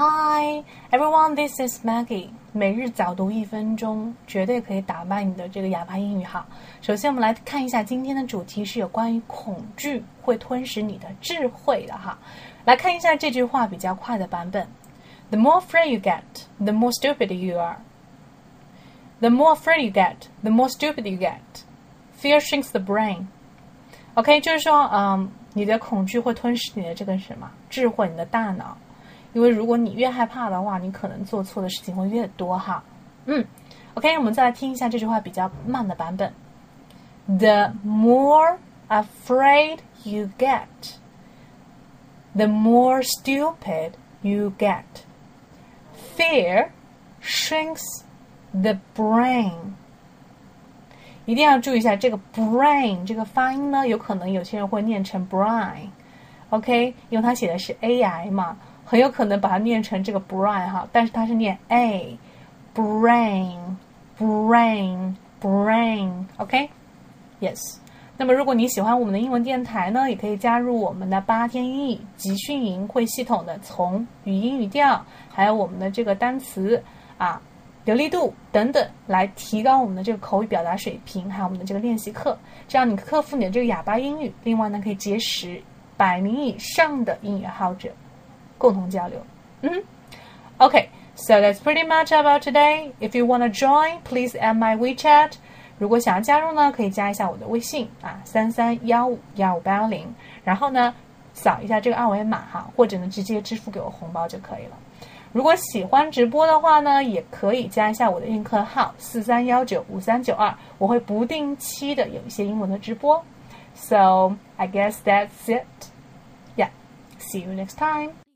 Hi everyone, this is Maggie。每日早读一分钟，绝对可以打败你的这个哑巴英语哈。首先，我们来看一下今天的主题是有关于恐惧会吞噬你的智慧的哈。来看一下这句话比较快的版本：The more afraid you get, the more stupid you are. The more afraid you get, the more stupid you get. Fear shrinks the brain. OK，就是说，嗯，你的恐惧会吞噬你的这个什么智慧，你的大脑。因为如果你越害怕的话，你可能做错的事情会越多哈。嗯，OK，我们再来听一下这句话比较慢的版本。The more afraid you get, the more stupid you get. Fear shrinks the brain. 一定要注意一下这个 brain 这个发音呢，有可能有些人会念成 brain，OK，因为它写的是 a i 嘛。很有可能把它念成这个 brain 哈，但是它是念 a，brain，brain，brain，OK，yes。那么如果你喜欢我们的英文电台呢，也可以加入我们的八天英语集训营，会系统的从语音语调，还有我们的这个单词啊、流利度等等，来提高我们的这个口语表达水平，还有我们的这个练习课，这样你克服你的这个哑巴英语。另外呢，可以结识百名以上的英语爱好者。共同交流。嗯，OK。So that's pretty much about today. If you wanna join, please add my WeChat. 如果想要加入呢，可以加一下我的微信啊，三三幺五幺五八幺零。然后呢，扫一下这个二维码哈，或者呢直接支付给我红包就可以了。如果喜欢直播的话呢，也可以加一下我的映客号四三幺九五三九二，我会不定期的有一些英文的直播。So I guess that's it. Yeah. See you next time.